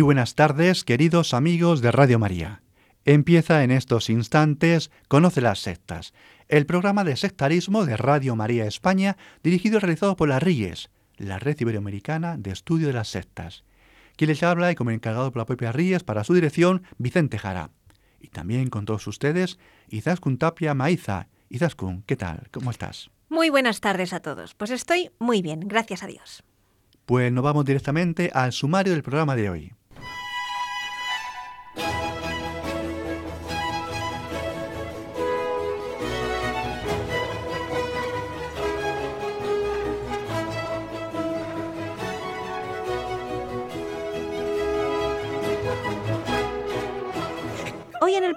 Muy buenas tardes, queridos amigos de Radio María. Empieza en estos instantes Conoce las sectas, el programa de sectarismo de Radio María España, dirigido y realizado por la RIES, la Red Iberoamericana de Estudio de las Sectas. Quien les habla y como encargado por la propia RIES para su dirección, Vicente Jara. Y también con todos ustedes, Izaskun Tapia Maiza. Izaskun, ¿qué tal? ¿Cómo estás? Muy buenas tardes a todos. Pues estoy muy bien, gracias a Dios. Pues nos vamos directamente al sumario del programa de hoy.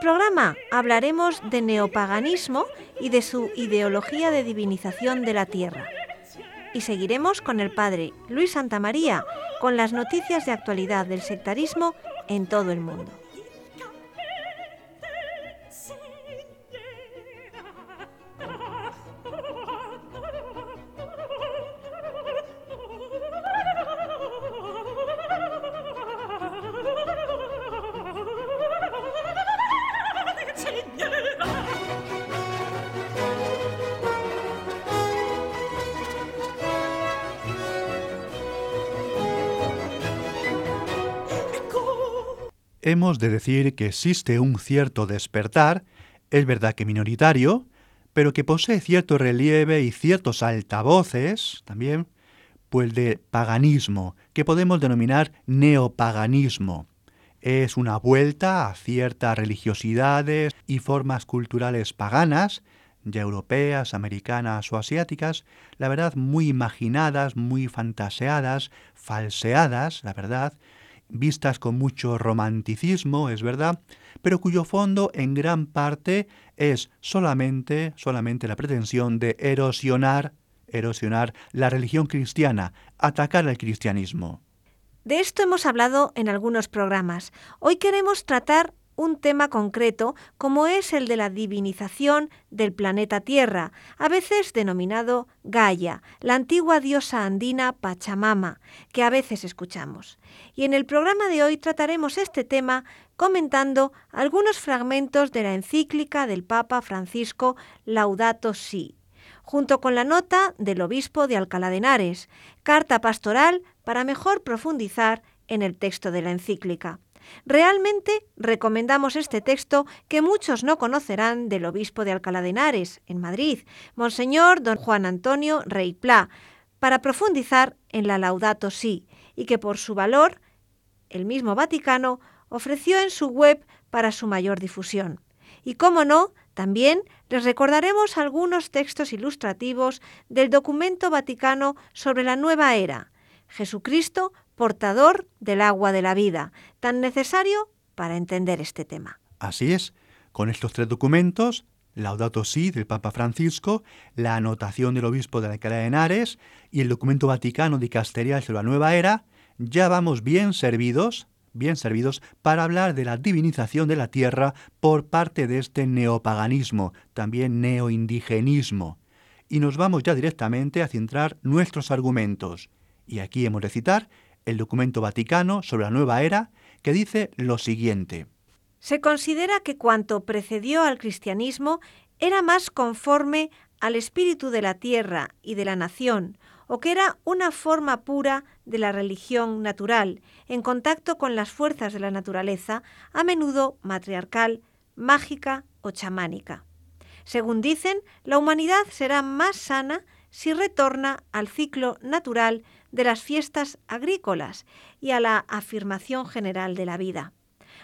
Programa hablaremos de neopaganismo y de su ideología de divinización de la tierra. Y seguiremos con el padre Luis Santamaría con las noticias de actualidad del sectarismo en todo el mundo. De decir que existe un cierto despertar, es verdad que minoritario, pero que posee cierto relieve y ciertos altavoces también, pues de paganismo, que podemos denominar neopaganismo. Es una vuelta a ciertas religiosidades y formas culturales paganas, ya europeas, americanas o asiáticas, la verdad muy imaginadas, muy fantaseadas, falseadas, la verdad, vistas con mucho romanticismo, es verdad, pero cuyo fondo en gran parte es solamente, solamente la pretensión de erosionar, erosionar la religión cristiana, atacar al cristianismo. De esto hemos hablado en algunos programas. Hoy queremos tratar un tema concreto como es el de la divinización del planeta Tierra, a veces denominado Gaia, la antigua diosa andina Pachamama, que a veces escuchamos. Y en el programa de hoy trataremos este tema comentando algunos fragmentos de la encíclica del Papa Francisco Laudato Si, junto con la nota del obispo de Alcalá de Henares, carta pastoral para mejor profundizar en el texto de la encíclica. Realmente recomendamos este texto que muchos no conocerán del obispo de Alcalá de Henares, en Madrid, Monseñor don Juan Antonio Rey Pla, para profundizar en la Laudato Si, y que por su valor el mismo Vaticano ofreció en su web para su mayor difusión. Y cómo no, también les recordaremos algunos textos ilustrativos del documento vaticano sobre la nueva era, Jesucristo portador del agua de la vida, tan necesario para entender este tema. Así es, con estos tres documentos, Laudato Si del Papa Francisco, la anotación del obispo de Alcalá de Henares y el documento vaticano de Casterial sobre la nueva era, ya vamos bien servidos, bien servidos para hablar de la divinización de la tierra por parte de este neopaganismo, también neoindigenismo. Y nos vamos ya directamente a centrar nuestros argumentos. Y aquí hemos de citar el documento vaticano sobre la nueva era, que dice lo siguiente. Se considera que cuanto precedió al cristianismo era más conforme al espíritu de la tierra y de la nación, o que era una forma pura de la religión natural, en contacto con las fuerzas de la naturaleza, a menudo matriarcal, mágica o chamánica. Según dicen, la humanidad será más sana si retorna al ciclo natural de las fiestas agrícolas y a la afirmación general de la vida.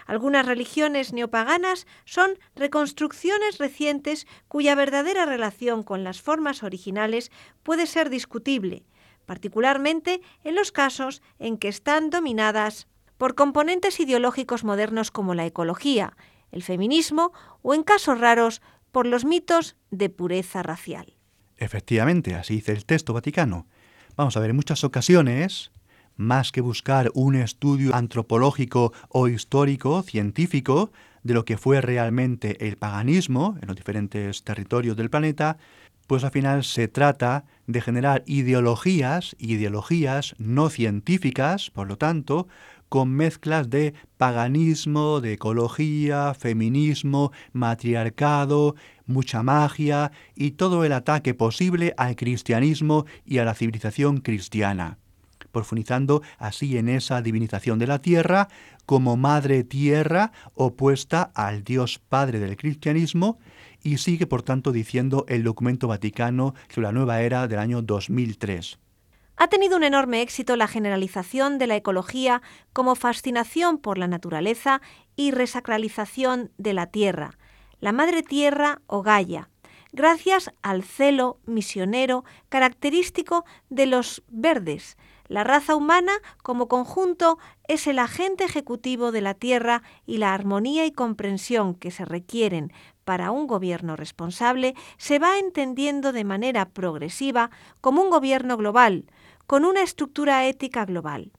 Algunas religiones neopaganas son reconstrucciones recientes cuya verdadera relación con las formas originales puede ser discutible, particularmente en los casos en que están dominadas por componentes ideológicos modernos como la ecología, el feminismo o, en casos raros, por los mitos de pureza racial. Efectivamente, así dice el texto vaticano. Vamos a ver, en muchas ocasiones, más que buscar un estudio antropológico o histórico, científico, de lo que fue realmente el paganismo en los diferentes territorios del planeta, pues al final se trata de generar ideologías, ideologías no científicas, por lo tanto, con mezclas de paganismo, de ecología, feminismo, matriarcado, mucha magia y todo el ataque posible al cristianismo y a la civilización cristiana profundizando así en esa divinización de la tierra como madre tierra opuesta al Dios Padre del cristianismo y sigue por tanto diciendo el documento vaticano sobre la nueva era del año 2003. Ha tenido un enorme éxito la generalización de la ecología como fascinación por la naturaleza y resacralización de la tierra, la madre tierra o Gaia, gracias al celo misionero característico de los verdes. La raza humana como conjunto es el agente ejecutivo de la tierra y la armonía y comprensión que se requieren para un gobierno responsable se va entendiendo de manera progresiva como un gobierno global, con una estructura ética global.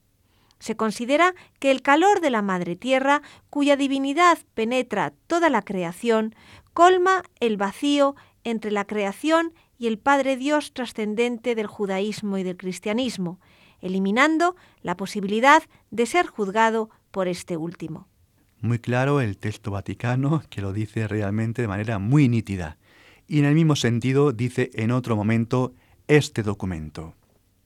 Se considera que el calor de la Madre Tierra, cuya divinidad penetra toda la creación, colma el vacío entre la creación y el Padre Dios trascendente del judaísmo y del cristianismo, eliminando la posibilidad de ser juzgado por este último. Muy claro el texto vaticano que lo dice realmente de manera muy nítida. Y en el mismo sentido dice en otro momento este documento.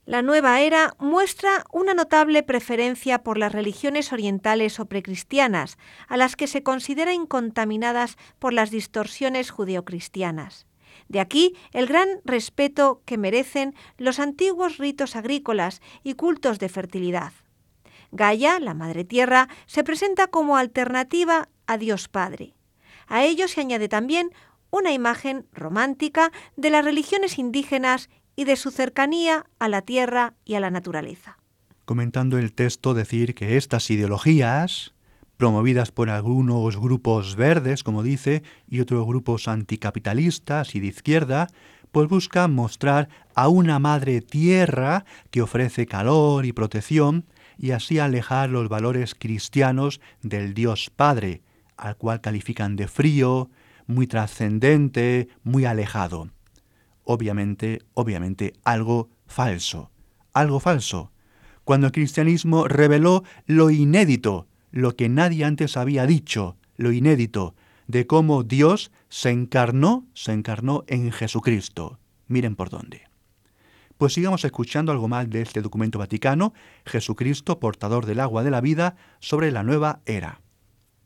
La nueva era muestra una notable preferencia por las religiones orientales o precristianas, a las que se considera incontaminadas por las distorsiones judeocristianas. De aquí el gran respeto que merecen los antiguos ritos agrícolas y cultos de fertilidad. Gaia, la Madre Tierra, se presenta como alternativa a Dios Padre. A ello se añade también una imagen romántica de las religiones indígenas y de su cercanía a la tierra y a la naturaleza. Comentando el texto, decir que estas ideologías, promovidas por algunos grupos verdes, como dice, y otros grupos anticapitalistas y de izquierda, pues buscan mostrar a una madre tierra que ofrece calor y protección y así alejar los valores cristianos del Dios Padre, al cual califican de frío, muy trascendente, muy alejado obviamente, obviamente algo falso, algo falso, cuando el cristianismo reveló lo inédito, lo que nadie antes había dicho, lo inédito, de cómo Dios se encarnó, se encarnó en Jesucristo. Miren por dónde. Pues sigamos escuchando algo más de este documento vaticano, Jesucristo, portador del agua de la vida, sobre la nueva era.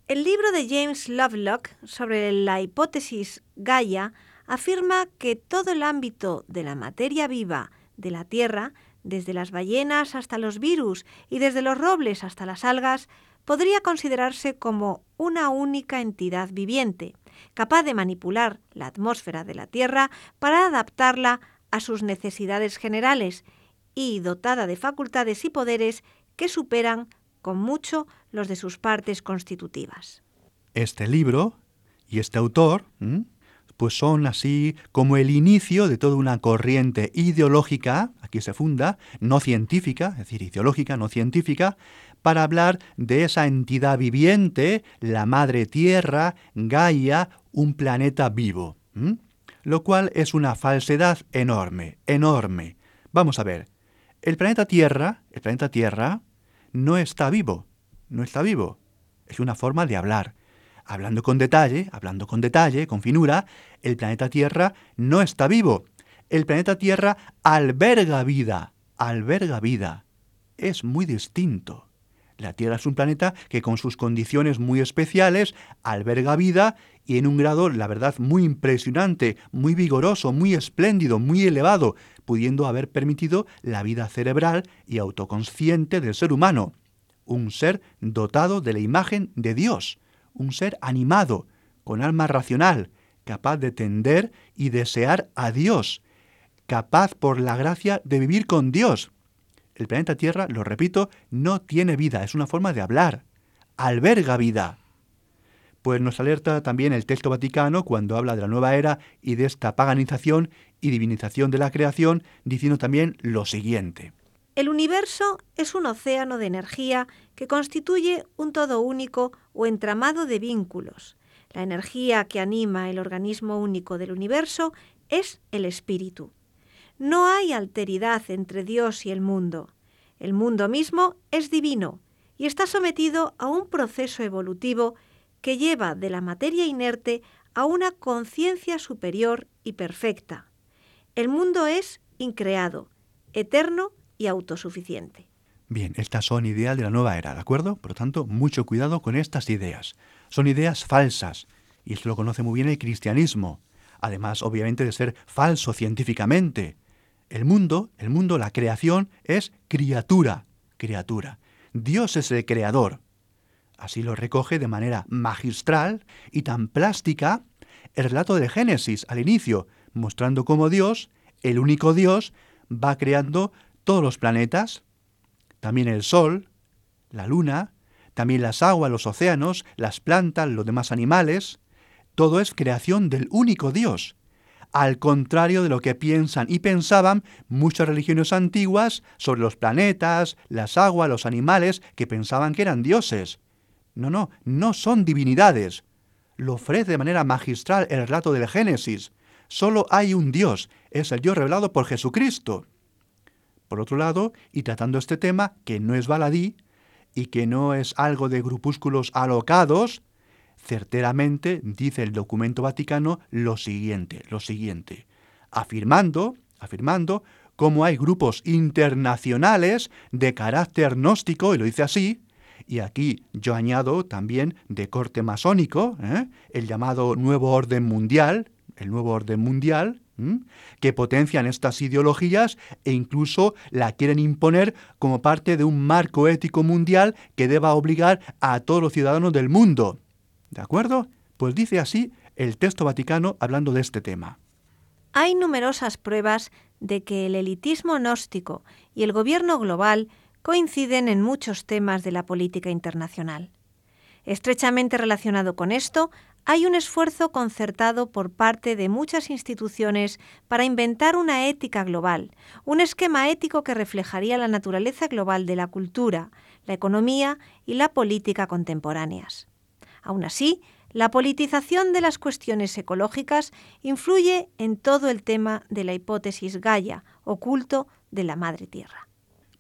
El libro de James Lovelock sobre la hipótesis Gaia afirma que todo el ámbito de la materia viva de la Tierra, desde las ballenas hasta los virus y desde los robles hasta las algas, podría considerarse como una única entidad viviente, capaz de manipular la atmósfera de la Tierra para adaptarla a sus necesidades generales y dotada de facultades y poderes que superan con mucho los de sus partes constitutivas. Este libro y este autor pues son así como el inicio de toda una corriente ideológica, aquí se funda, no científica, es decir, ideológica, no científica, para hablar de esa entidad viviente, la madre tierra, Gaia, un planeta vivo. Lo cual es una falsedad enorme, enorme. Vamos a ver, el planeta Tierra, el planeta Tierra, no está vivo, no está vivo. Es una forma de hablar. Hablando con detalle, hablando con detalle, con finura, el planeta Tierra no está vivo. El planeta Tierra alberga vida, alberga vida. Es muy distinto. La Tierra es un planeta que con sus condiciones muy especiales alberga vida y en un grado, la verdad, muy impresionante, muy vigoroso, muy espléndido, muy elevado, pudiendo haber permitido la vida cerebral y autoconsciente del ser humano, un ser dotado de la imagen de Dios un ser animado, con alma racional, capaz de tender y desear a Dios. capaz por la gracia de vivir con Dios. El planeta Tierra, lo repito, no tiene vida, es una forma de hablar, alberga vida. Pues nos alerta también el texto vaticano cuando habla de la nueva era y de esta paganización y divinización de la creación, diciendo también lo siguiente. El universo es un océano de energía que constituye un todo único o entramado de vínculos. La energía que anima el organismo único del universo es el espíritu. No hay alteridad entre Dios y el mundo. El mundo mismo es divino y está sometido a un proceso evolutivo que lleva de la materia inerte a una conciencia superior y perfecta. El mundo es increado, eterno y autosuficiente. Bien, estas son ideas de la nueva era, ¿de acuerdo? Por lo tanto, mucho cuidado con estas ideas. Son ideas falsas, y esto lo conoce muy bien el cristianismo, además obviamente de ser falso científicamente. El mundo, el mundo, la creación es criatura, criatura. Dios es el creador. Así lo recoge de manera magistral y tan plástica el relato del Génesis al inicio, mostrando cómo Dios, el único Dios, va creando todos los planetas, también el Sol, la Luna, también las aguas, los océanos, las plantas, los demás animales, todo es creación del único Dios, al contrario de lo que piensan y pensaban muchas religiones antiguas sobre los planetas, las aguas, los animales, que pensaban que eran dioses. No, no, no son divinidades. Lo ofrece de manera magistral el relato del Génesis. Solo hay un Dios, es el Dios revelado por Jesucristo. Por otro lado, y tratando este tema, que no es baladí y que no es algo de grupúsculos alocados, certeramente dice el documento vaticano lo siguiente, lo siguiente, afirmando, afirmando cómo hay grupos internacionales de carácter gnóstico, y lo dice así, y aquí yo añado también de corte masónico, ¿eh? el llamado Nuevo Orden Mundial, el Nuevo Orden Mundial, que potencian estas ideologías e incluso la quieren imponer como parte de un marco ético mundial que deba obligar a todos los ciudadanos del mundo. ¿De acuerdo? Pues dice así el texto vaticano hablando de este tema. Hay numerosas pruebas de que el elitismo gnóstico y el gobierno global coinciden en muchos temas de la política internacional. Estrechamente relacionado con esto, hay un esfuerzo concertado por parte de muchas instituciones para inventar una ética global, un esquema ético que reflejaría la naturaleza global de la cultura, la economía y la política contemporáneas. Aún así, la politización de las cuestiones ecológicas influye en todo el tema de la hipótesis Gaia, oculto de la Madre Tierra.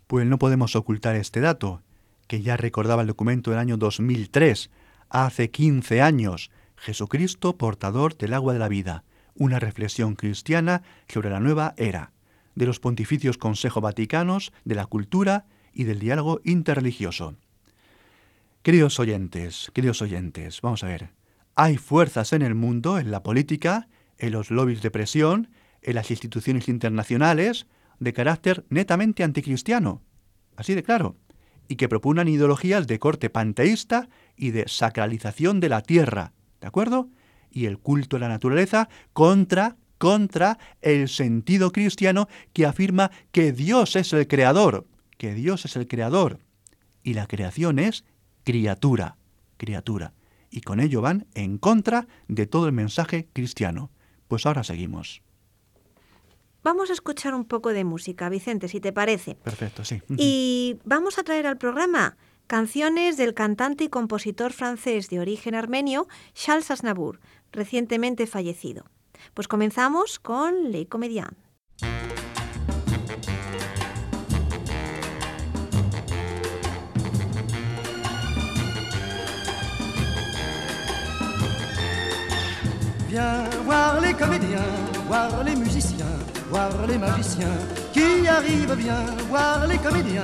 Pues no podemos ocultar este dato, que ya recordaba el documento del año 2003, hace 15 años, Jesucristo portador del agua de la vida, una reflexión cristiana sobre la nueva era, de los pontificios Consejo Vaticanos, de la cultura y del diálogo interreligioso. Queridos oyentes, queridos oyentes, vamos a ver. Hay fuerzas en el mundo, en la política, en los lobbies de presión, en las instituciones internacionales, de carácter netamente anticristiano, así de claro, y que proponen ideologías de corte panteísta y de sacralización de la tierra, ¿de acuerdo? Y el culto a la naturaleza contra contra el sentido cristiano que afirma que Dios es el creador, que Dios es el creador y la creación es criatura, criatura. Y con ello van en contra de todo el mensaje cristiano. Pues ahora seguimos. Vamos a escuchar un poco de música, Vicente, si te parece. Perfecto, sí. Y vamos a traer al programa canciones del cantante y compositor francés de origen armenio Charles Aznavour, recientemente fallecido. Pues comenzamos con Les Comédiens. Viens voir les comédiens, voir les musiciens, voir les magiciens qui arrivent. Viens voir les comédiens,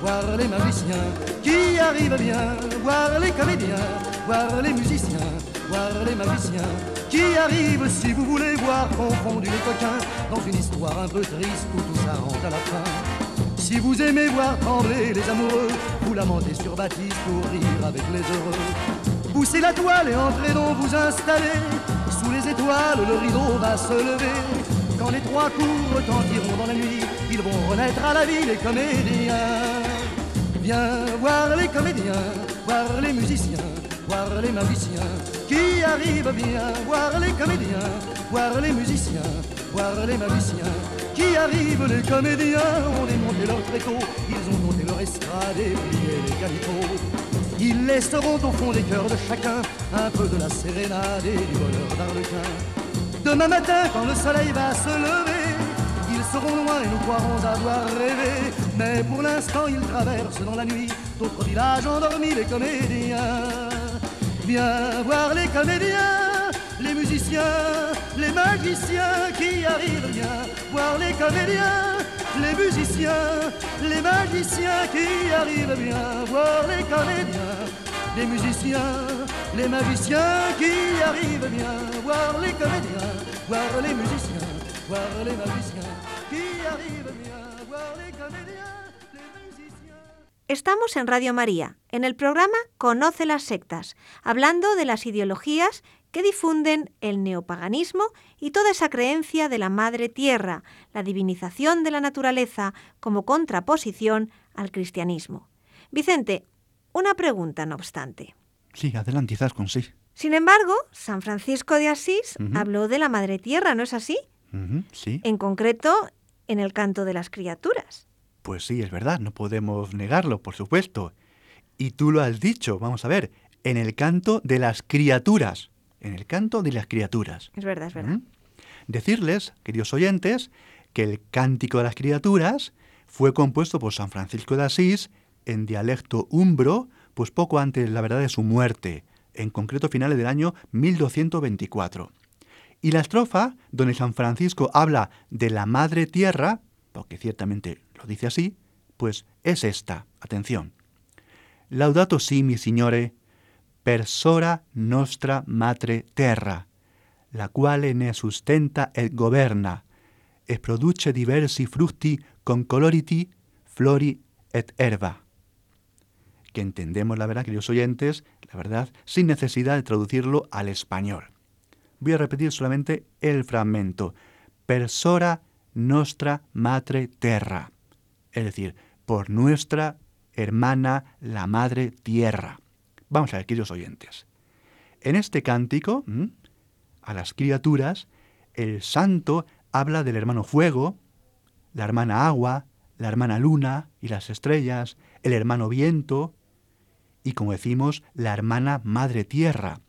voir les magiciens qui arrivent bien. Voir les comédiens, voir les musiciens, voir les magiciens qui arrivent si vous voulez voir confondu les coquins dans une histoire un peu triste où tout ça rentre à la fin. Si vous aimez voir trembler les amoureux, vous lamentez sur Baptiste pour rire avec les heureux. Poussez la toile et entrez donc vous installer. Sous les étoiles, le rideau va se lever. Quand les trois coups retentiront dans la nuit, ils vont renaître à la vie les comédiens. Viens voir les comédiens, voir les musiciens, voir les magiciens qui arrivent bien. Voir les comédiens, voir les musiciens, voir les magiciens qui arrivent. Les comédiens ont démonté leur tréteau, ils ont monté leur estrade et plié les calicots. Ils laisseront au fond des cœurs de chacun un peu de la sérénade et du bonheur d'Arlequin. Demain matin, quand le soleil va se lever, ils seront loin et nous croirons avoir rêvé. Mais pour l'instant, ils traversent dans la nuit d'autres villages endormis, les comédiens. Viens voir les comédiens, les musiciens, les magiciens qui arrivent bien. Voir les comédiens, les musiciens, les magiciens qui arrivent bien. Voir les comédiens, les musiciens, les magiciens qui arrivent bien. Voir les comédiens, voir les musiciens, voir les magiciens qui arrivent bien. Estamos en Radio María, en el programa Conoce las sectas, hablando de las ideologías que difunden el neopaganismo y toda esa creencia de la madre tierra, la divinización de la naturaleza como contraposición al cristianismo. Vicente, una pregunta no obstante. Sí, adelante, con sí. Sin embargo, San Francisco de Asís habló de la madre tierra, ¿no es así? Sí, En concreto, en el canto de las criaturas. pues sí, es verdad, no podemos negarlo, por supuesto. Y tú lo has dicho, vamos a ver, en el canto de las criaturas. En el canto de las criaturas. Es verdad, es verdad. ¿Mm? Decirles, queridos oyentes, que el Cántico de las Criaturas fue compuesto por San Francisco de Asís en dialecto umbro, pues poco antes, la verdad, de su muerte, en concreto finales del año 1224. Y la estrofa, donde San Francisco habla de la madre tierra, porque ciertamente lo dice así, pues es esta, atención. Laudato si, mi signore, per sora nostra matre terra, la quale ne sustenta et governa, e produce diversi frutti con coloriti, flori et herba. Que entendemos la verdad, queridos oyentes, la verdad, sin necesidad de traducirlo al español. Voy a repetir solamente el fragmento. Per sora nostra matre terra. Es decir, por nuestra hermana la madre tierra. Vamos a ver, queridos oyentes. En este cántico, a las criaturas, el santo habla del hermano fuego, la hermana agua, la hermana luna y las estrellas, el hermano viento y, como decimos, la hermana madre tierra.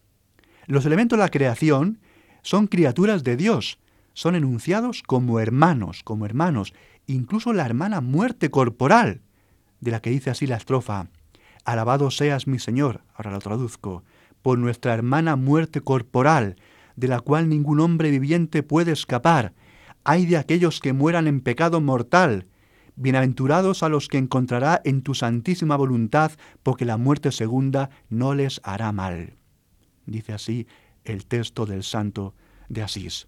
Los elementos de la creación son criaturas de Dios, son enunciados como hermanos, como hermanos, incluso la hermana muerte corporal, de la que dice así la estrofa, Alabado seas mi Señor, ahora lo traduzco, por nuestra hermana muerte corporal, de la cual ningún hombre viviente puede escapar. Ay de aquellos que mueran en pecado mortal. Bienaventurados a los que encontrará en tu santísima voluntad, porque la muerte segunda no les hará mal. Dice así el texto del santo de Asís.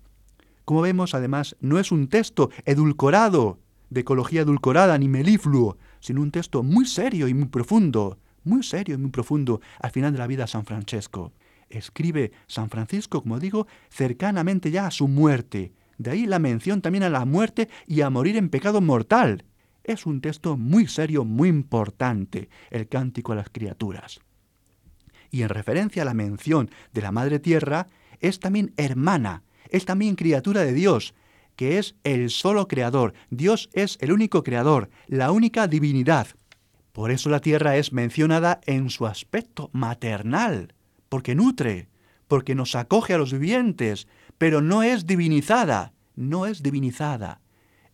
Como vemos, además, no es un texto edulcorado, de ecología edulcorada ni melifluo, sino un texto muy serio y muy profundo, muy serio y muy profundo al final de la vida de San Francesco. Escribe San Francisco, como digo, cercanamente ya a su muerte. De ahí la mención también a la muerte y a morir en pecado mortal. Es un texto muy serio, muy importante, el cántico a las criaturas. Y en referencia a la mención de la Madre Tierra, es también hermana, es también criatura de Dios, que es el solo creador. Dios es el único creador, la única divinidad. Por eso la tierra es mencionada en su aspecto maternal, porque nutre, porque nos acoge a los vivientes, pero no es divinizada, no es divinizada.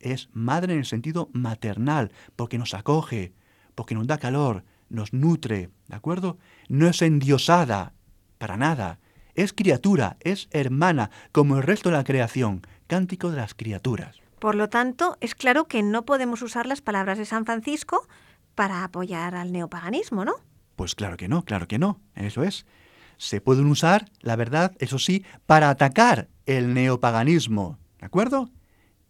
Es madre en el sentido maternal, porque nos acoge, porque nos da calor, nos nutre, ¿de acuerdo? No es endiosada, para nada. Es criatura, es hermana, como el resto de la creación. Cántico de las criaturas. Por lo tanto, es claro que no podemos usar las palabras de San Francisco para apoyar al neopaganismo, ¿no? Pues claro que no, claro que no, eso es. Se pueden usar, la verdad, eso sí, para atacar el neopaganismo, ¿de acuerdo?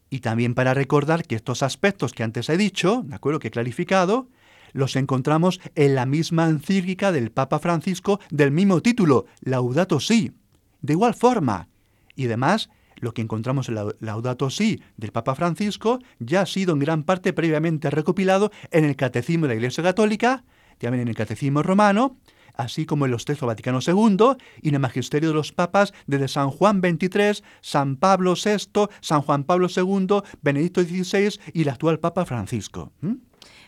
Y también para recordar que estos aspectos que antes he dicho, ¿de acuerdo? Que he clarificado, los encontramos en la misma encíclica del Papa Francisco del mismo título, Laudato Si. De igual forma. Y además, lo que encontramos en Laudato Si del Papa Francisco ya ha sido en gran parte previamente recopilado en el Catecismo de la Iglesia Católica, también en el Catecismo Romano, así como en los textos Vaticano II y en el Magisterio de los Papas desde San Juan XXIII, San Pablo VI, San Juan Pablo II, Benedicto XVI y el actual Papa Francisco.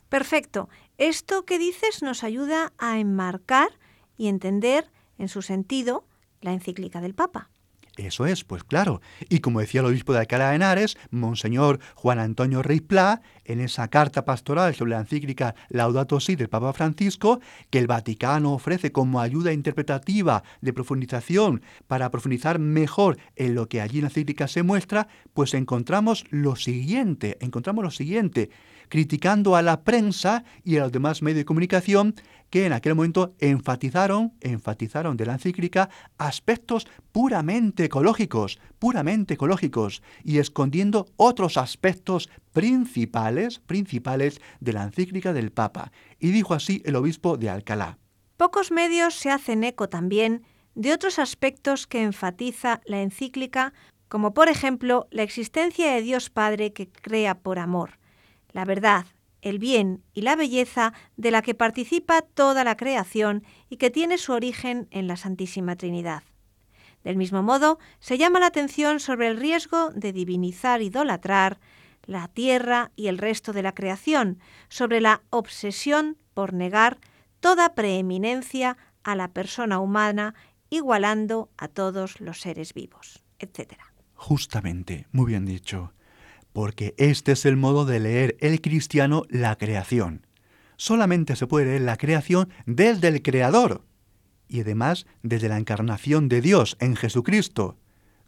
Perfecto. Esto que dices nos ayuda a enmarcar y entender en su sentido la encíclica del Papa. Eso es, pues claro. Y como decía el obispo de Alcalá de Henares, Monseñor Juan Antonio Rey en esa carta pastoral sobre la encíclica Laudato Si del Papa Francisco, que el Vaticano ofrece como ayuda interpretativa de profundización para profundizar mejor en lo que allí en la encíclica se muestra, pues encontramos lo siguiente, encontramos lo siguiente, criticando a la prensa y a los demás medios de comunicación que en aquel momento enfatizaron, enfatizaron de la encíclica aspectos puramente ecológicos, puramente ecológicos, y escondiendo otros aspectos principales, principales de la encíclica del Papa. Y dijo así el obispo de Alcalá. Pocos medios se hacen eco también de otros aspectos que enfatiza la encíclica, como por ejemplo la existencia de Dios Padre que crea por amor, la verdad, el bien y la belleza de la que participa toda la creación y que tiene su origen en la Santísima Trinidad. Del mismo modo, se llama la atención sobre el riesgo de divinizar, idolatrar la tierra y el resto de la creación, sobre la obsesión por negar toda preeminencia a la persona humana, igualando a todos los seres vivos, etc. Justamente, muy bien dicho porque este es el modo de leer el cristiano la creación. Solamente se puede leer la creación desde el Creador y además desde la encarnación de Dios en Jesucristo.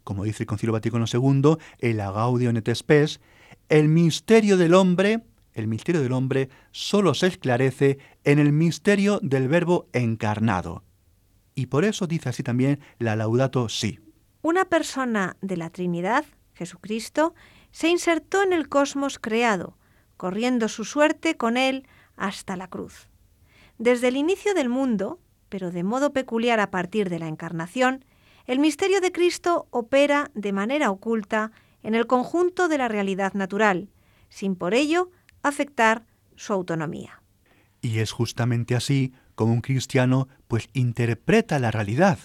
Como dice el Concilio Vaticano II, el Gaudium et Spes, el misterio del hombre, el misterio del hombre solo se esclarece en el misterio del Verbo encarnado. Y por eso dice así también la Laudato Si. Una persona de la Trinidad, Jesucristo, se insertó en el cosmos creado, corriendo su suerte con él hasta la cruz. Desde el inicio del mundo, pero de modo peculiar a partir de la encarnación, el misterio de Cristo opera de manera oculta en el conjunto de la realidad natural, sin por ello afectar su autonomía. Y es justamente así como un cristiano pues interpreta la realidad,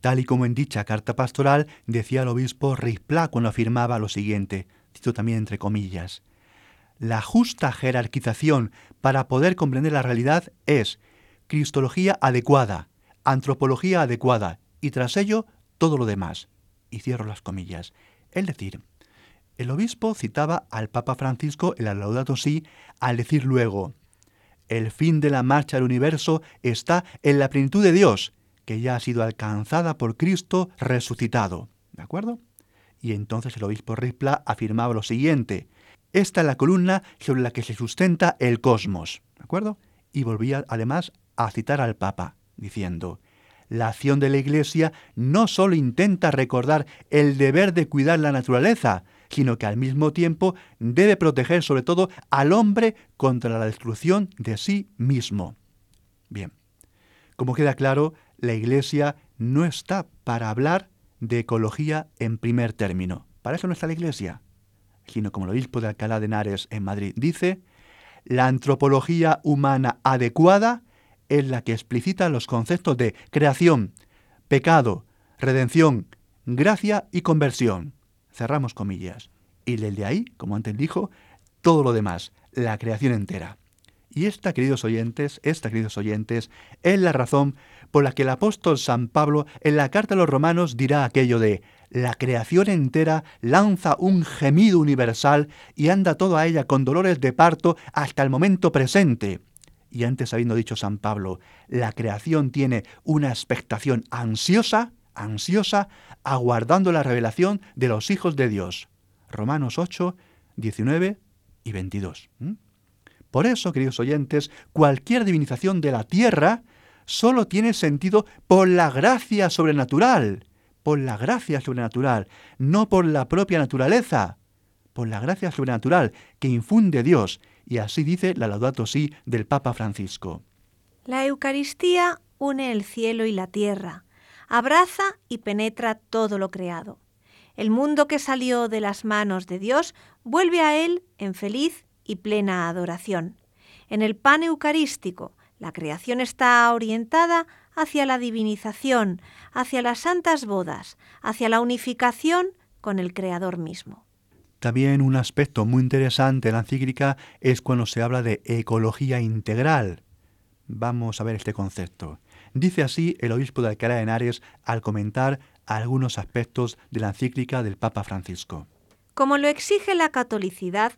tal y como en dicha carta pastoral decía el obispo Pla cuando afirmaba lo siguiente, cito también entre comillas, la justa jerarquización para poder comprender la realidad es cristología adecuada, antropología adecuada y tras ello todo lo demás. Y cierro las comillas. Es decir, el obispo citaba al Papa Francisco en la Laudato Si al decir luego, el fin de la marcha del universo está en la plenitud de Dios, que ya ha sido alcanzada por Cristo resucitado. ¿De acuerdo? Y entonces el obispo Ripla afirmaba lo siguiente, esta es la columna sobre la que se sustenta el cosmos. ¿De acuerdo? Y volvía además a citar al Papa, diciendo, la acción de la Iglesia no solo intenta recordar el deber de cuidar la naturaleza, sino que al mismo tiempo debe proteger sobre todo al hombre contra la destrucción de sí mismo. Bien, como queda claro, la Iglesia no está para hablar de ecología en primer término. Para eso no está la Iglesia, sino como el obispo de Alcalá de Henares en Madrid dice, la antropología humana adecuada es la que explicita los conceptos de creación, pecado, redención, gracia y conversión. Cerramos comillas. Y desde ahí, como antes dijo, todo lo demás, la creación entera. Y esta, queridos oyentes, esta, queridos oyentes, es la razón por la que el apóstol San Pablo en la carta a los romanos dirá aquello de la creación entera lanza un gemido universal y anda todo a ella con dolores de parto hasta el momento presente. Y antes habiendo dicho San Pablo, la creación tiene una expectación ansiosa, ansiosa, aguardando la revelación de los hijos de Dios. Romanos 8, 19 y 22. Por eso, queridos oyentes, cualquier divinización de la tierra solo tiene sentido por la gracia sobrenatural, por la gracia sobrenatural, no por la propia naturaleza, por la gracia sobrenatural que infunde Dios, y así dice la Laudato Si del Papa Francisco. La Eucaristía une el cielo y la tierra, abraza y penetra todo lo creado. El mundo que salió de las manos de Dios vuelve a Él en feliz y plena adoración. En el pan eucarístico, la creación está orientada hacia la divinización, hacia las santas bodas, hacia la unificación con el Creador mismo. También un aspecto muy interesante de la encíclica es cuando se habla de ecología integral. Vamos a ver este concepto. Dice así el obispo de Alcalá de Henares al comentar algunos aspectos de la encíclica del Papa Francisco. Como lo exige la catolicidad,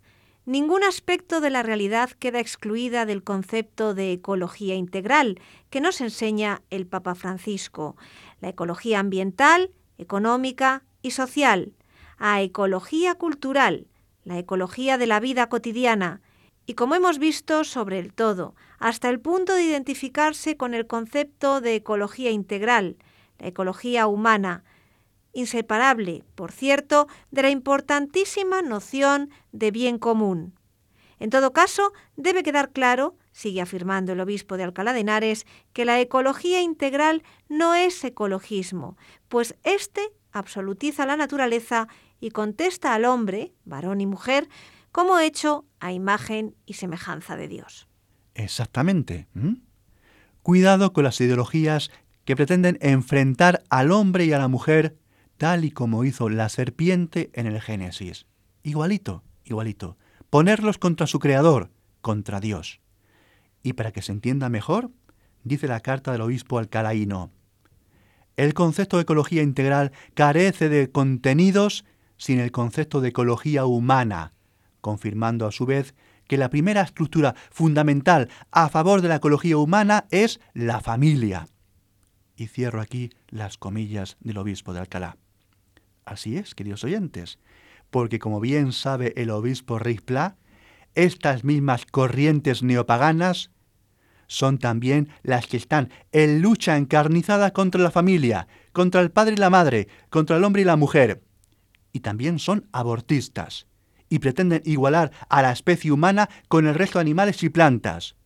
ningún aspecto de la realidad queda excluida del concepto de ecología integral que nos enseña el Papa Francisco, la ecología ambiental, económica y social, a ecología cultural, la ecología de la vida cotidiana, y como hemos visto, sobre el todo, hasta el punto de identificarse con el concepto de ecología integral, la ecología humana, inseparable, por cierto, de la importantísima noción de bien común. En todo caso, debe quedar claro, sigue afirmando el obispo de Alcalá de Henares, que la ecología integral no es ecologismo, pues éste absolutiza la naturaleza y contesta al hombre, varón y mujer, como hecho a imagen y semejanza de Dios. Exactamente. Cuidado con las ideologías que pretenden enfrentar al hombre y a la mujer tal y como hizo la serpiente en el Génesis. Igualito, igualito. Ponerlos contra su creador, contra Dios. Y para que se entienda mejor, dice la carta del obispo alcalaíno, el concepto de ecología integral carece de contenidos sin el concepto de ecología humana, confirmando a su vez que la primera estructura fundamental a favor de la ecología humana es la familia. Y cierro aquí las comillas del obispo de Alcalá. Así es, queridos oyentes, porque como bien sabe el obispo Pla, estas mismas corrientes neopaganas son también las que están en lucha encarnizada contra la familia, contra el padre y la madre, contra el hombre y la mujer, y también son abortistas y pretenden igualar a la especie humana con el resto de animales y plantas.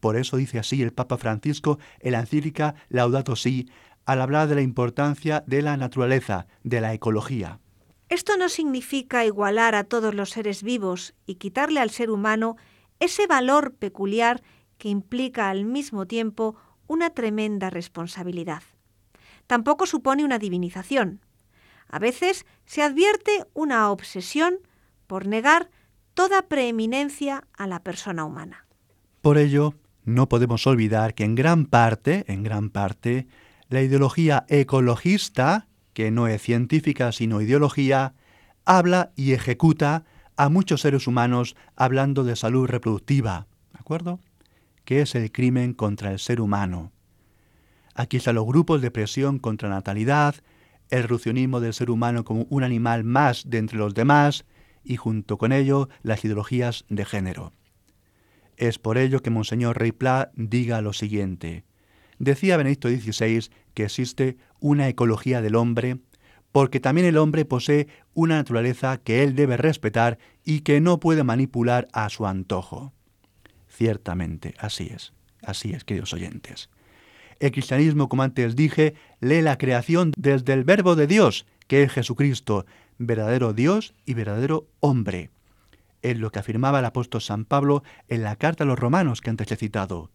Por eso dice así el Papa Francisco en la encíclica Laudato Si al hablar de la importancia de la naturaleza, de la ecología. Esto no significa igualar a todos los seres vivos y quitarle al ser humano ese valor peculiar que implica al mismo tiempo una tremenda responsabilidad. Tampoco supone una divinización. A veces se advierte una obsesión por negar toda preeminencia a la persona humana. Por ello, no podemos olvidar que en gran parte, en gran parte, la ideología ecologista, que no es científica sino ideología, habla y ejecuta a muchos seres humanos hablando de salud reproductiva, ¿de acuerdo? Que es el crimen contra el ser humano. Aquí están los grupos de presión contra natalidad, el reduccionismo del ser humano como un animal más de entre los demás y junto con ello las ideologías de género. Es por ello que Monseñor Rey Pla diga lo siguiente. Decía Benedicto XVI que existe una ecología del hombre porque también el hombre posee una naturaleza que él debe respetar y que no puede manipular a su antojo. Ciertamente, así es, así es, queridos oyentes. El cristianismo, como antes dije, lee la creación desde el verbo de Dios, que es Jesucristo, verdadero Dios y verdadero hombre. Es lo que afirmaba el apóstol San Pablo en la carta a los romanos que antes he citado.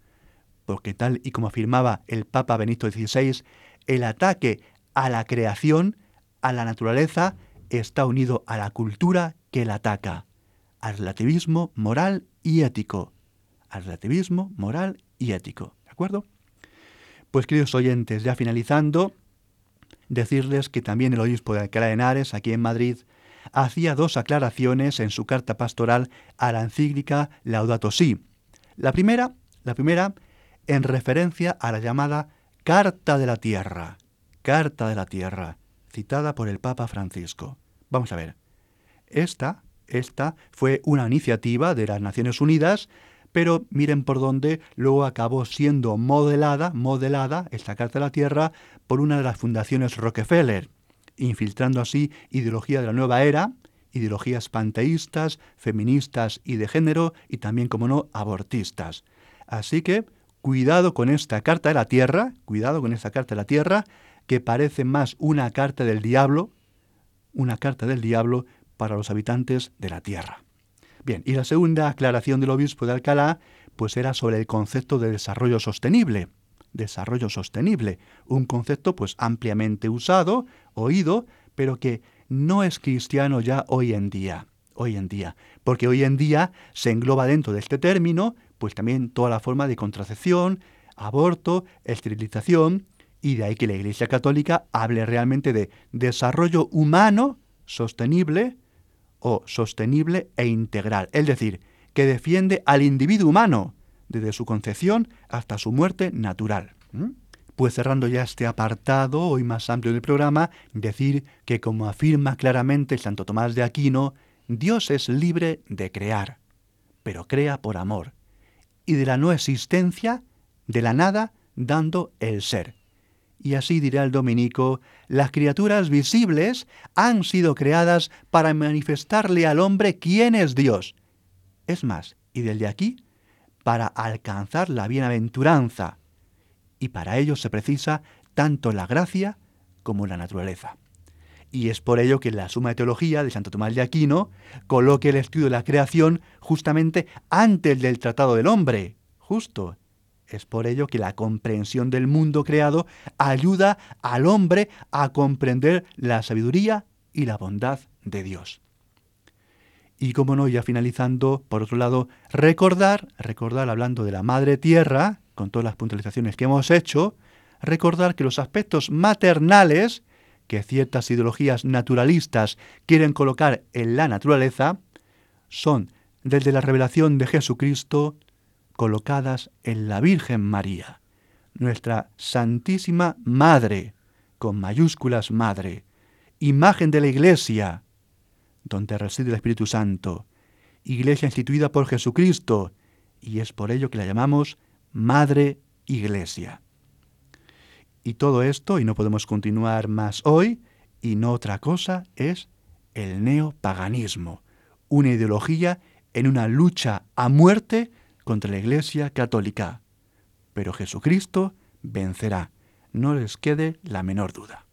Porque tal y como afirmaba el Papa Benito XVI, el ataque a la creación, a la naturaleza, está unido a la cultura que la ataca, al relativismo moral y ético. Al relativismo moral y ético. ¿De acuerdo? Pues queridos oyentes, ya finalizando, decirles que también el obispo de Alcalá de Henares, aquí en Madrid, hacía dos aclaraciones en su carta pastoral a la encíclica Laudato Si. La primera, la primera en referencia a la llamada Carta de la Tierra, Carta de la Tierra, citada por el Papa Francisco. Vamos a ver. Esta, esta fue una iniciativa de las Naciones Unidas, pero miren por dónde luego acabó siendo modelada, modelada esta Carta de la Tierra por una de las fundaciones Rockefeller, infiltrando así ideología de la nueva era, ideologías panteístas, feministas y de género, y también, como no, abortistas. Así que, cuidado con esta Carta de la Tierra, cuidado con esta Carta de la Tierra, que parece más una carta del diablo, una carta del diablo para los habitantes de la tierra. Bien, y la segunda aclaración del obispo de Alcalá, pues era sobre el concepto de desarrollo sostenible. Desarrollo sostenible, un concepto pues ampliamente usado, oído, pero que no es cristiano ya hoy en día. Hoy en día, porque hoy en día se engloba dentro de este término, pues también toda la forma de contracepción, aborto, esterilización, y de ahí que la Iglesia Católica hable realmente de desarrollo humano sostenible o sostenible e integral, es decir, que defiende al individuo humano desde su concepción hasta su muerte natural. Pues cerrando ya este apartado, hoy más amplio del programa, decir que como afirma claramente Santo Tomás de Aquino, Dios es libre de crear, pero crea por amor, y de la no existencia, de la nada, dando el ser. Y así dirá el dominico, las criaturas visibles han sido creadas para manifestarle al hombre quién es Dios. Es más, y desde aquí, para alcanzar la bienaventuranza. Y para ello se precisa tanto la gracia como la naturaleza. Y es por ello que la Suma de Teología de Santo Tomás de Aquino coloque el estudio de la creación justamente antes del Tratado del Hombre, justo es por ello que la comprensión del mundo creado ayuda al hombre a comprender la sabiduría y la bondad de Dios. Y como no, ya finalizando, por otro lado, recordar, recordar hablando de la Madre Tierra, con todas las puntualizaciones que hemos hecho, recordar que los aspectos maternales que ciertas ideologías naturalistas quieren colocar en la naturaleza son desde la revelación de Jesucristo colocadas en la Virgen María, nuestra Santísima Madre, con mayúsculas Madre, imagen de la Iglesia, donde reside el Espíritu Santo, Iglesia instituida por Jesucristo, y es por ello que la llamamos Madre Iglesia. Y todo esto, y no podemos continuar más hoy, y no otra cosa, es el neopaganismo, una ideología en una lucha a muerte contra la Iglesia Católica. Pero Jesucristo vencerá, no les quede la menor duda.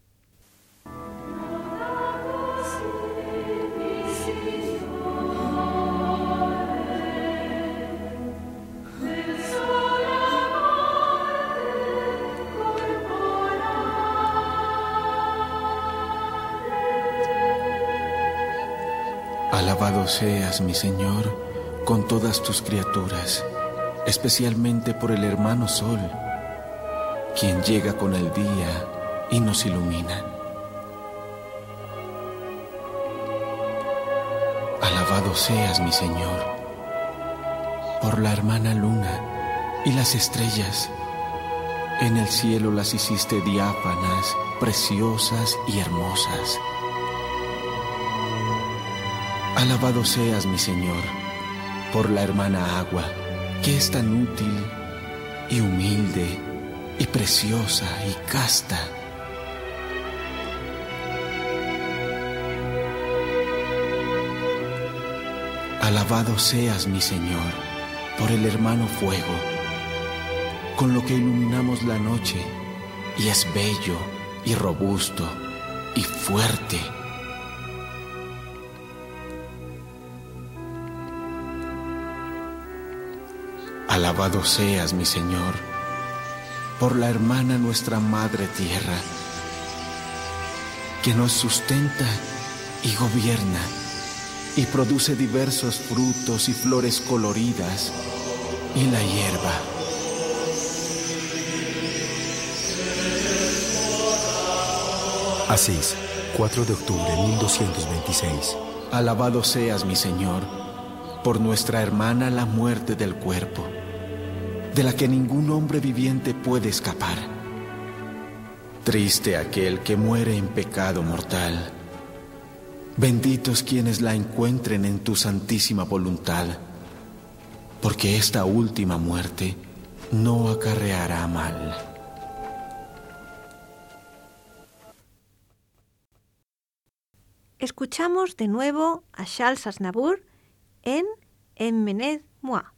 Alabado seas, mi Señor con todas tus criaturas, especialmente por el hermano Sol, quien llega con el día y nos ilumina. Alabado seas, mi Señor, por la hermana Luna y las estrellas. En el cielo las hiciste diáfanas, preciosas y hermosas. Alabado seas, mi Señor por la hermana agua, que es tan útil y humilde y preciosa y casta. Alabado seas, mi Señor, por el hermano fuego, con lo que iluminamos la noche, y es bello y robusto y fuerte Alabado seas, mi Señor, por la hermana nuestra Madre Tierra, que nos sustenta y gobierna y produce diversos frutos y flores coloridas y la hierba. Asís, 4 de octubre de 1226. Alabado seas, mi Señor, por nuestra hermana la muerte del cuerpo de la que ningún hombre viviente puede escapar. Triste aquel que muere en pecado mortal, Benditos quienes la encuentren en tu santísima voluntad, porque esta última muerte no acarreará mal. Escuchamos de nuevo a Charles Aznavour en Emmenez moi.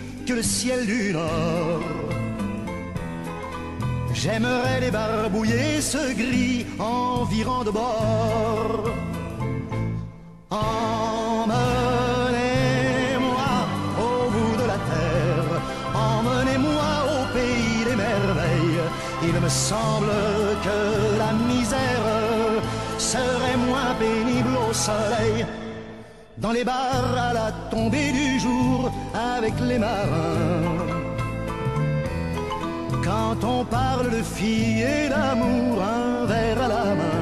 que le ciel du nord. J'aimerais débarbouiller ce gris environ de bord. Emmenez-moi au bout de la terre, emmenez-moi au pays des merveilles. Il me semble que la misère serait moins pénible au soleil. Dans les bars à la tombée du jour avec les marins. Quand on parle de filles et d'amour, un verre à la main.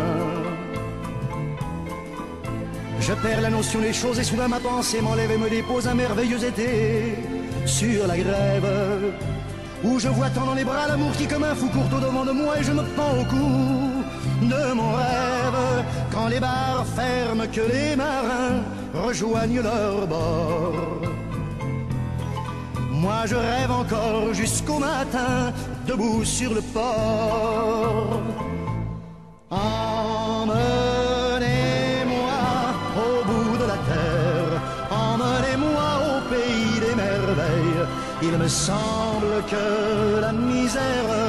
Je perds la notion des choses et soudain ma pensée m'enlève et me dépose un merveilleux été sur la grève. Où je vois tant dans les bras l'amour qui comme un fou court au devant de moi et je me pends au cou de mon rêve. Quand les bars ferment, que les marins rejoignent leur bord. Moi je rêve encore jusqu'au matin, debout sur le port. Emmenez-moi au bout de la terre, emmenez-moi au pays des merveilles. Il me semble que la misère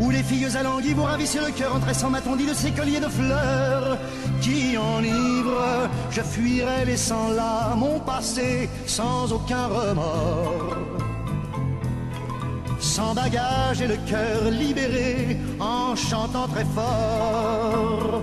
Où les filles alanguies vous ravissent le cœur en tressant ma tondie de ces colliers de fleurs qui enivrent. Je fuirai laissant là mon passé sans aucun remords sans bagage et le cœur libéré en chantant très fort.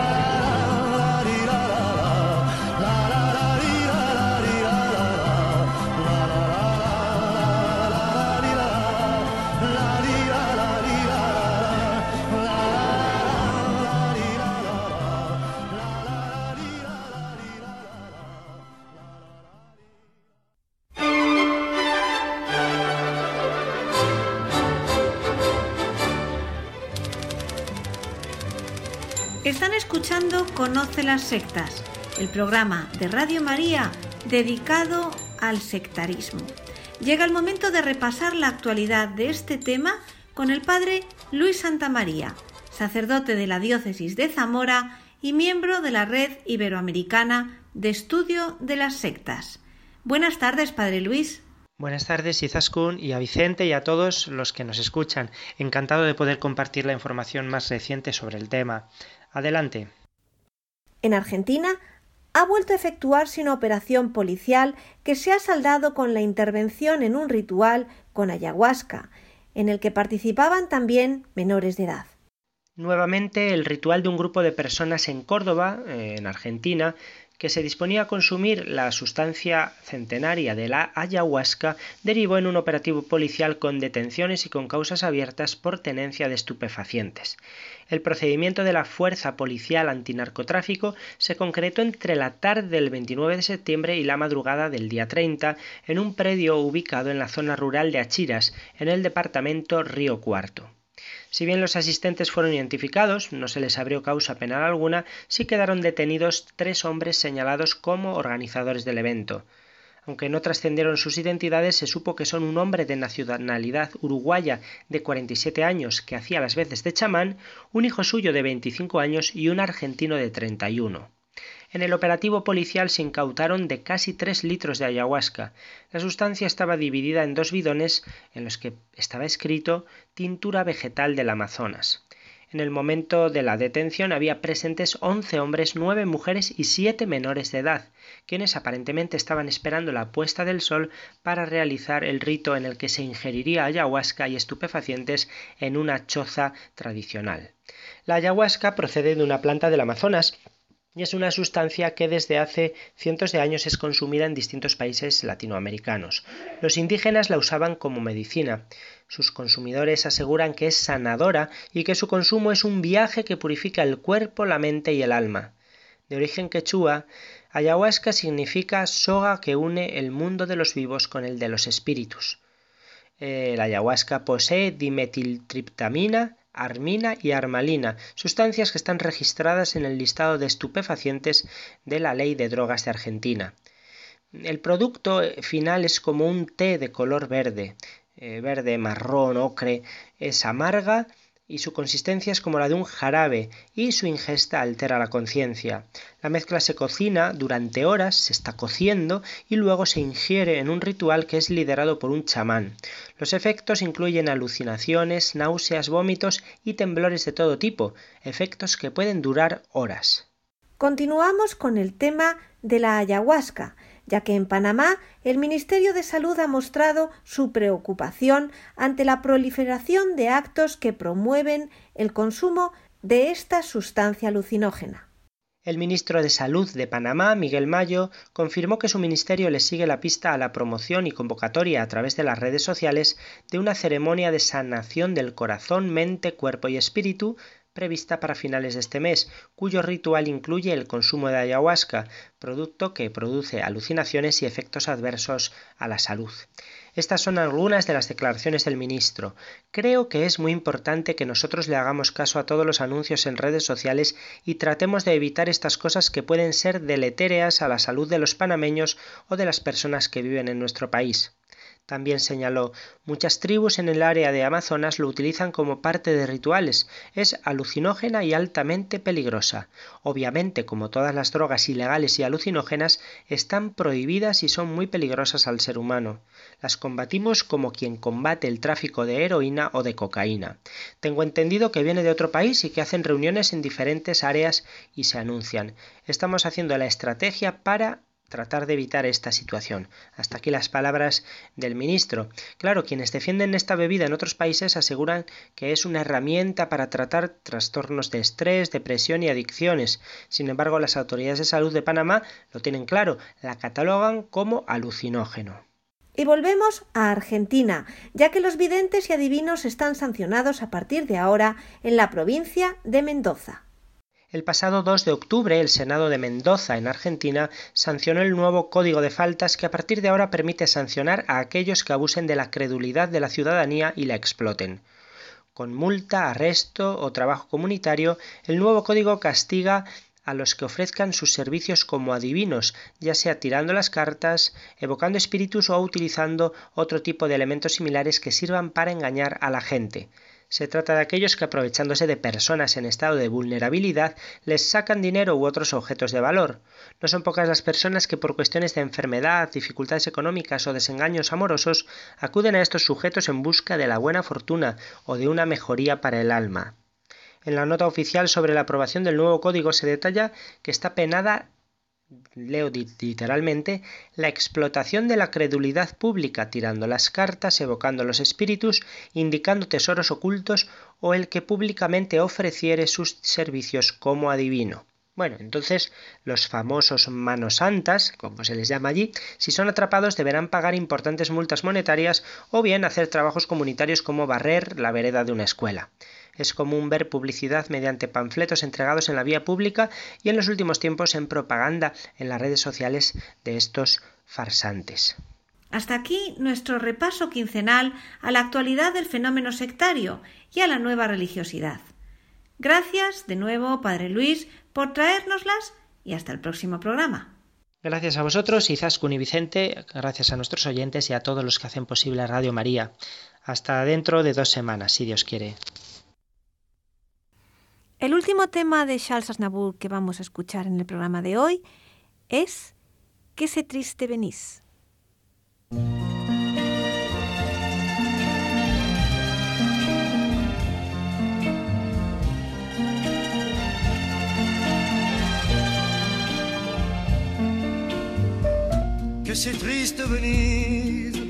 Conoce las sectas, el programa de Radio María dedicado al sectarismo. Llega el momento de repasar la actualidad de este tema con el padre Luis Santamaría, sacerdote de la diócesis de Zamora y miembro de la Red Iberoamericana de Estudio de las Sectas. Buenas tardes, padre Luis. Buenas tardes, Izaskun, y a Vicente y a todos los que nos escuchan. Encantado de poder compartir la información más reciente sobre el tema. Adelante. En Argentina ha vuelto a efectuarse una operación policial que se ha saldado con la intervención en un ritual con ayahuasca, en el que participaban también menores de edad. Nuevamente el ritual de un grupo de personas en Córdoba, eh, en Argentina, que se disponía a consumir la sustancia centenaria de la ayahuasca, derivó en un operativo policial con detenciones y con causas abiertas por tenencia de estupefacientes. El procedimiento de la Fuerza Policial Antinarcotráfico se concretó entre la tarde del 29 de septiembre y la madrugada del día 30 en un predio ubicado en la zona rural de Achiras, en el departamento Río Cuarto. Si bien los asistentes fueron identificados, no se les abrió causa penal alguna, sí quedaron detenidos tres hombres señalados como organizadores del evento. Aunque no trascendieron sus identidades, se supo que son un hombre de nacionalidad uruguaya de 47 años que hacía las veces de chamán, un hijo suyo de 25 años y un argentino de 31. En el operativo policial se incautaron de casi 3 litros de ayahuasca. La sustancia estaba dividida en dos bidones en los que estaba escrito tintura vegetal del Amazonas. En el momento de la detención había presentes 11 hombres, 9 mujeres y 7 menores de edad, quienes aparentemente estaban esperando la puesta del sol para realizar el rito en el que se ingeriría ayahuasca y estupefacientes en una choza tradicional. La ayahuasca procede de una planta del Amazonas y es una sustancia que desde hace cientos de años es consumida en distintos países latinoamericanos. Los indígenas la usaban como medicina. Sus consumidores aseguran que es sanadora y que su consumo es un viaje que purifica el cuerpo, la mente y el alma. De origen quechua, ayahuasca significa soga que une el mundo de los vivos con el de los espíritus. la ayahuasca posee dimetiltriptamina, armina y armalina, sustancias que están registradas en el listado de estupefacientes de la Ley de Drogas de Argentina. El producto final es como un té de color verde, eh, verde, marrón, ocre, es amarga y su consistencia es como la de un jarabe y su ingesta altera la conciencia. La mezcla se cocina durante horas, se está cociendo y luego se ingiere en un ritual que es liderado por un chamán. Los efectos incluyen alucinaciones, náuseas, vómitos y temblores de todo tipo, efectos que pueden durar horas. Continuamos con el tema de la ayahuasca, ya que en Panamá el Ministerio de Salud ha mostrado su preocupación ante la proliferación de actos que promueven el consumo de esta sustancia alucinógena. El ministro de Salud de Panamá, Miguel Mayo, confirmó que su ministerio le sigue la pista a la promoción y convocatoria a través de las redes sociales de una ceremonia de sanación del corazón, mente, cuerpo y espíritu prevista para finales de este mes, cuyo ritual incluye el consumo de ayahuasca, producto que produce alucinaciones y efectos adversos a la salud. Estas son algunas de las declaraciones del ministro. Creo que es muy importante que nosotros le hagamos caso a todos los anuncios en redes sociales y tratemos de evitar estas cosas que pueden ser deletéreas a la salud de los panameños o de las personas que viven en nuestro país. También señaló, muchas tribus en el área de Amazonas lo utilizan como parte de rituales. Es alucinógena y altamente peligrosa. Obviamente, como todas las drogas ilegales y alucinógenas, están prohibidas y son muy peligrosas al ser humano. Las combatimos como quien combate el tráfico de heroína o de cocaína. Tengo entendido que viene de otro país y que hacen reuniones en diferentes áreas y se anuncian. Estamos haciendo la estrategia para tratar de evitar esta situación. Hasta aquí las palabras del ministro. Claro, quienes defienden esta bebida en otros países aseguran que es una herramienta para tratar trastornos de estrés, depresión y adicciones. Sin embargo, las autoridades de salud de Panamá lo tienen claro, la catalogan como alucinógeno. Y volvemos a Argentina, ya que los videntes y adivinos están sancionados a partir de ahora en la provincia de Mendoza. El pasado 2 de octubre, el Senado de Mendoza, en Argentina, sancionó el nuevo Código de Faltas que a partir de ahora permite sancionar a aquellos que abusen de la credulidad de la ciudadanía y la exploten. Con multa, arresto o trabajo comunitario, el nuevo código castiga a los que ofrezcan sus servicios como adivinos, ya sea tirando las cartas, evocando espíritus o utilizando otro tipo de elementos similares que sirvan para engañar a la gente. Se trata de aquellos que aprovechándose de personas en estado de vulnerabilidad les sacan dinero u otros objetos de valor. No son pocas las personas que por cuestiones de enfermedad, dificultades económicas o desengaños amorosos acuden a estos sujetos en busca de la buena fortuna o de una mejoría para el alma. En la nota oficial sobre la aprobación del nuevo código se detalla que está penada leo literalmente, la explotación de la credulidad pública tirando las cartas, evocando los espíritus, indicando tesoros ocultos o el que públicamente ofreciere sus servicios como adivino. Bueno, entonces los famosos manos santas, como se les llama allí, si son atrapados deberán pagar importantes multas monetarias o bien hacer trabajos comunitarios como barrer la vereda de una escuela. Es común ver publicidad mediante panfletos entregados en la vía pública y en los últimos tiempos en propaganda en las redes sociales de estos farsantes. Hasta aquí nuestro repaso quincenal a la actualidad del fenómeno sectario y a la nueva religiosidad. Gracias de nuevo, Padre Luis, por traérnoslas y hasta el próximo programa. Gracias a vosotros, Izaskun y Vicente, gracias a nuestros oyentes y a todos los que hacen posible Radio María. Hasta dentro de dos semanas, si Dios quiere. El último tema de Charles Aznavour que vamos a escuchar en el programa de hoy es ¿Qué se triste venís? Que c'est triste Venise,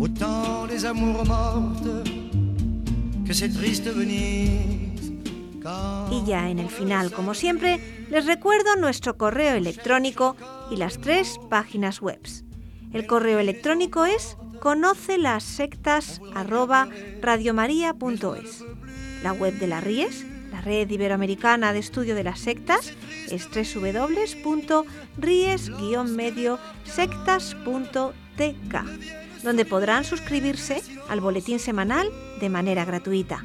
autant des amours mortes, que c'est triste Venise. Y ya en el final, como siempre, les recuerdo nuestro correo electrónico y las tres páginas web. El correo electrónico es conoce las sectas La web de la RIES, la Red Iberoamericana de Estudio de las Sectas, es www.ries-medio-sectas.tk, donde podrán suscribirse al boletín semanal de manera gratuita.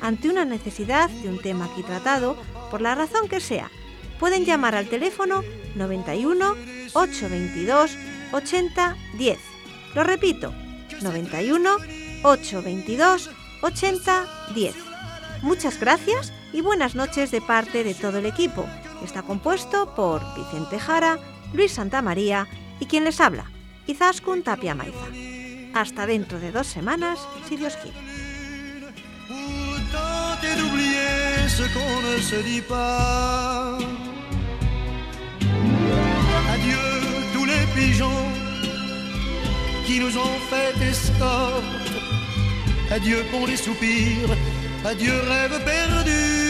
ante una necesidad de un tema aquí tratado, por la razón que sea, pueden llamar al teléfono 91 822 80 10 lo repito, 91 822 80 10. Muchas gracias y buenas noches de parte de todo el equipo. Está compuesto por Vicente Jara, Luis Santamaría y quien les habla, Izaskun Tapia Maiza. Hasta dentro de dos semanas, si Dios quiere. Adieu tous les pigeons qui nous ont fait escorte. Adieu pour les soupirs, adieu rêve perdu.